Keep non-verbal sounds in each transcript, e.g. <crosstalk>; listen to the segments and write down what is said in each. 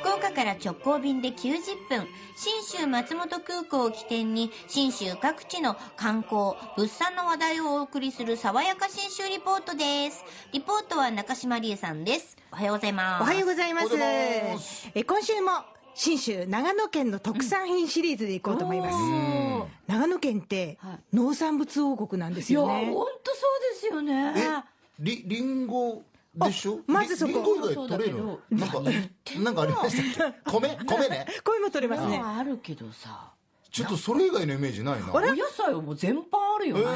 福岡から直行便で90分、新州松本空港を起点に、新州各地の観光、物産の話題をお送りする爽やか新州リポートです。リポートは中島理恵さんです。おはようございます。おはようございます。ますえ今週も信州長野県の特産品シリーズでいこうと思います。おー長野県ってはい農産物王国なんですいや、よね。ほんとそうですよね。えりりんごでしょ？あまずそこ。りりんご以外取れるの？なんか <laughs> なんかありましたっけ？米？米ね。<laughs> 声も取れますね。まああるけどさ、ちょっとそれ以外のイメージないな。お野菜はもう全般あるよね。え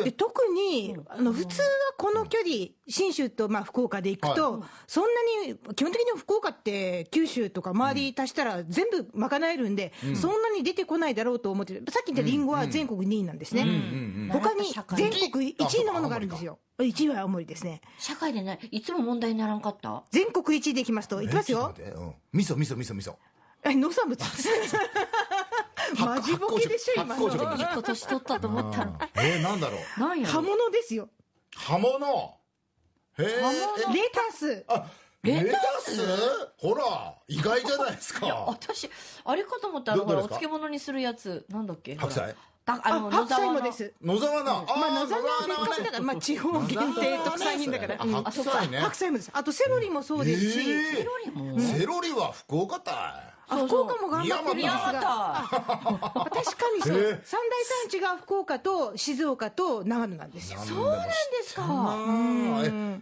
ー。で特にあの普通はこの距離、信州とまあ福岡で行くと、そんなに基本的に福岡って九州とか周り足したら全部賄えるんで、そんなに出てこないだろうと思ってる、さっき言ったリンゴは全国2位なんですね、うんうん他に社会。全国1位のものがあるんですよ、1位は青森ですね、社会でね、い。つも問題にならんかった？全国1位でいきますと、いきますよ。うん。味噌味噌味噌味噌。え農産物 <laughs> マジボケでしょ、今の。いいことしとったと思ったの。えー、なんだろう？なんやろ？葉物ですよ、葉物？へえレタス、あレタス？ほら意外じゃないですか。私、あれかと思ったら、ほら、お漬物にするやつ、なんだっけ？白菜？あの、あ白菜野沢のもです。野沢菜。まあ、野沢は野沢別格だから、まあ、地方限定特産品だから。白菜ね。白菜もです。あと、セロリもそうですし、えー。セロリも。セロリは福岡たい。あ福岡も頑張ってるんです宮が、畑。確かにそう、えー。三大産地が福岡と静岡と長野なんですよ。そうなんですか。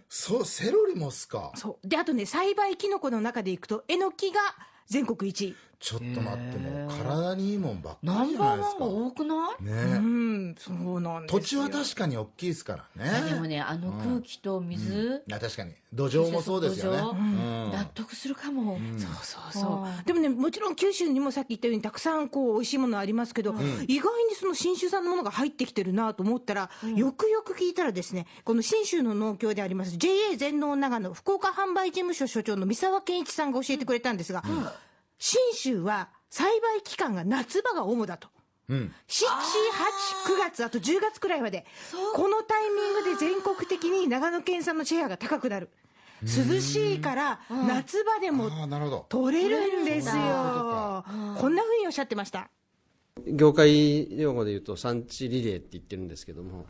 そうセロリもっすか？そう。で、あとね、栽培キノコの中でいくと、えのきが全国一位。ちょっと待ってもう体にいいもんばっかナンりじゃないですか。バーワンが多くない？ううねん、そうなんですよ。土地は確かに大きいですからね。でもね、あの空気と水、確かに。土壌もそうですよね納得するかも。そうそうそうあーでもね、もちろん九州にもさっき言ったように、たくさんこう美味しいものありますけど、意外にその信州産のものが入ってきてるなと思ったら、よくよく聞いたらですね、この信州の農協であります JA 全農長野福岡販売事務所所長の三沢健一さんが教えてくれたんですが、信州は栽培期間が夏場が主だと。うん7、8、9月、あと10月くらいまで、このタイミングで全国的に長野県産のシェアが高くなる。涼しいから、夏場でもああなるほど取れるんですよ。こんなふうにおっしゃってました？業界用語で言うと産地リレーって言ってるんですけども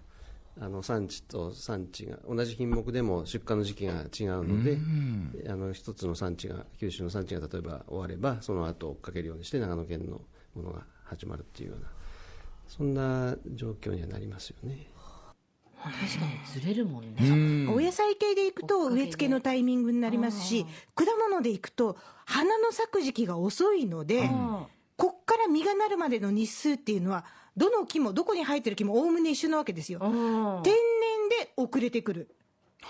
あの産地と産地が同じ品目でも出荷の時期が違うのであの一つの産地が九州の産地が例えば終わればその後追っかけるようにして長野県のものが始まるっていうようなそんな状況にはなりますよね。確かに。ずれるもんね。お野菜系でいくと植え付けのタイミングになりますし、果物でいくと花の咲く時期が遅いので、こっから実がなるまでの日数っていうのは、どの木もどこに生えてる木もおおむね一緒なわけですよ。うん。天然で遅れてくる。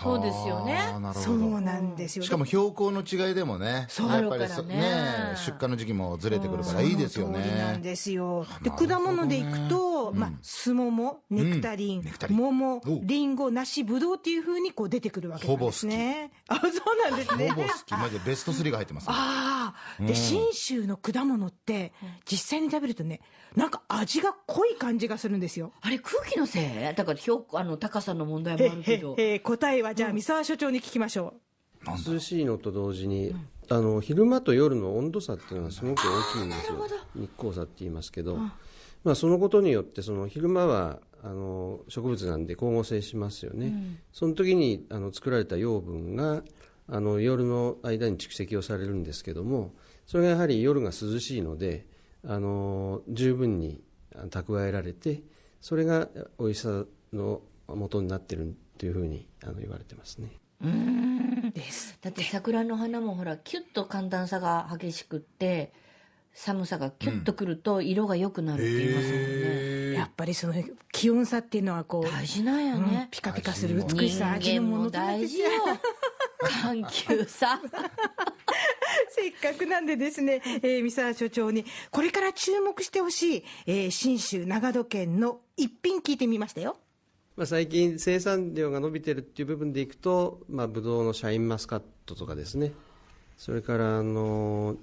そうですよね。そうなんですよ。しかも標高の違いでもねそう。やっぱりねね。出荷の時期もずれてくるからいいですよその通りなんねですよ。で、果物でいくと、まあ、すもも、ネクタリン、桃お、リンゴ、梨、ぶどうっていうふうにこう出てくるわけなんですね。あ、そうなんですね。ほぼ好き。マジでベスト3が入ってます。ねああ、で、信州の果物って、実際に食べるとね、なんか味が濃い感じがするんですよ。あれ空気のせい？だから標高あの高さの問題もあるけど。えー答えはじゃあ三沢所長に聞きましょ涼しいのと同時に、あの昼間と夜の温度差っていうのがすごく大きいんですよ。日光差って言いますけど、まあ、そのことによってその昼間はあの植物なんで光合成しますよね、その時にあの作られた養分があの夜の間に蓄積をされるんですけどもそれがやはり夜が涼しいのであの十分にあの蓄えられてそれが美味しさの元になってるというふうにあの言われてますね。う。です。だって桜の花もほらキュッと寒暖差が激しくって寒さがキュッとくると色が良くなるって言いますもんね、へやっぱりその気温差っていうのはこう、大事なんやうんね、ピカピカする美しさ、味のもの大事よ。緩急させっかくなんでですね、えー、三沢所長に、これから注目してほしい、えー、信州長野県の一品聞いてみましたよ。まあ、最近生産量が伸びてるっていう部分でいくと、まあ、ブドウのシャインマスカットとかですね。それからあの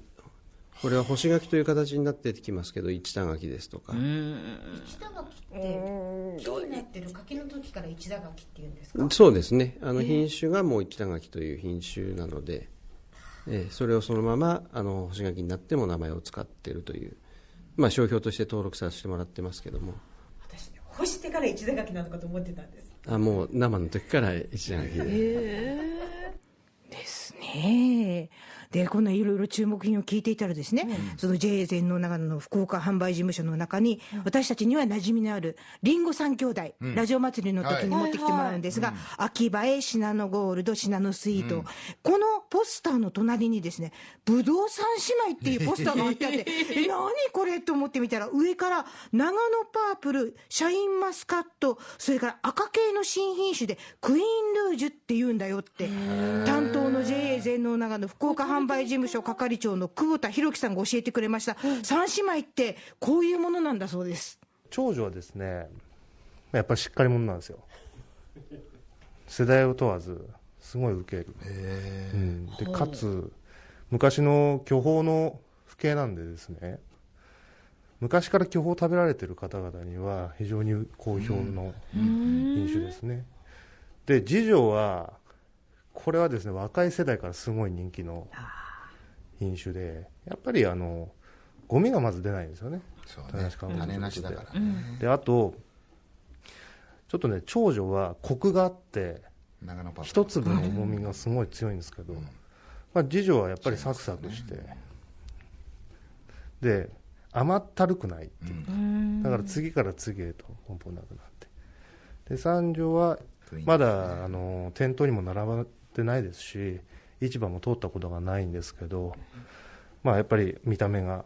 これは干し柿という形になってきますけど一田柿ですとか、一田柿って、木になってる柿の時から一田柿っていうんですか？そうですね。あの品種がもう一田柿という品種なので、えーそれをそのままあの干し柿になっても名前を使っているという、まあ、商標として登録させてもらってますけども。私ね干してから一座柿なのかと思ってたんです。あもう生の時から一段柿で。ですね。で、こんないろいろ注目品を聞いていたらですね、その JA 全農長野の福岡販売事務所の中に、私たちには馴染みのあるリンゴ三兄弟、ラジオ祭りの時に持ってきてもらうんですが、秋葉え、シナノゴールド、シナノスイート、このポスターの隣にですね、ぶどう三姉妹っていうポスターが貼ってあって、<laughs> え、何これと思ってみたら、上から長野パープル、シャインマスカット、それから赤系の新品種で、クイーンルージュって言うんだよって、担当の JA 全農長野福岡販売事務所係長の久保田博樹さんが教えてくれました。三姉妹ってこういうものなんだそうです。長女はですねやっぱりしっかり者なんですよ。世代を問わずすごい受ける、うん、でかつ昔の巨峰の父兄なんでですね昔から巨峰を食べられてる方々には非常に好評の品種ですね。で次女はこれはですね若い世代からすごい人気の品種でやっぱりあのゴミがまず出ないんですよね。そうね。種なしだからね。で。あとちょっとね長女はコクがあって一粒の重みがすごい強いんですけど、まあ、次女はやっぱりサクサクして、で甘ったるくないっていう、だから次から次へとポンポンなくなって。で三女はまだあの店頭にも並ばってないですし市場も通ったことがないんですけど、まあ、やっぱり見た目が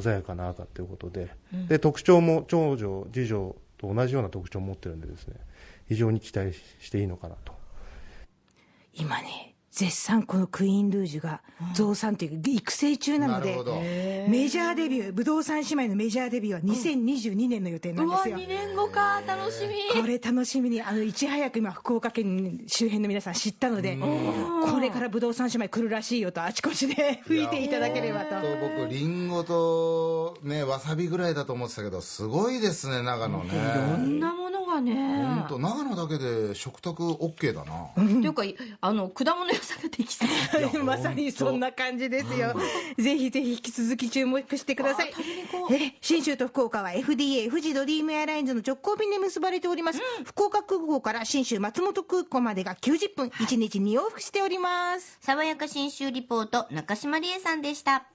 鮮やかな赤ということで,、で特徴も長女次女と同じような特徴を持ってるんでですね非常に期待していいのかなと。今ね、絶賛このクイーンルージュが増産というか育成中なのでメジャーデビュー、ぶどう三姉妹のメジャーデビューは2022年の予定なんですよ。2年後か。楽しみ。これ楽しみに、あの、いち早く今、福岡県周辺の皆さん知ったので、これからぶどう三姉妹来るらしいよと、あちこちで吹いていただければと。と僕リンゴとねわさびぐらいだと思ってたけどすごいですね長野こねんなものがね。本当長野だけで食卓 OK だな。っていうかあの果物屋さんができそうまさにそんな感じですよ。ぜひぜひ引き続き注目してください。え、新州と福岡は FDA 富士ドリームエアラインズの直行便で結ばれております。福岡空港から新州松本空港までが90分、1日2往復しております。爽やか新州リポート中島理恵さんでした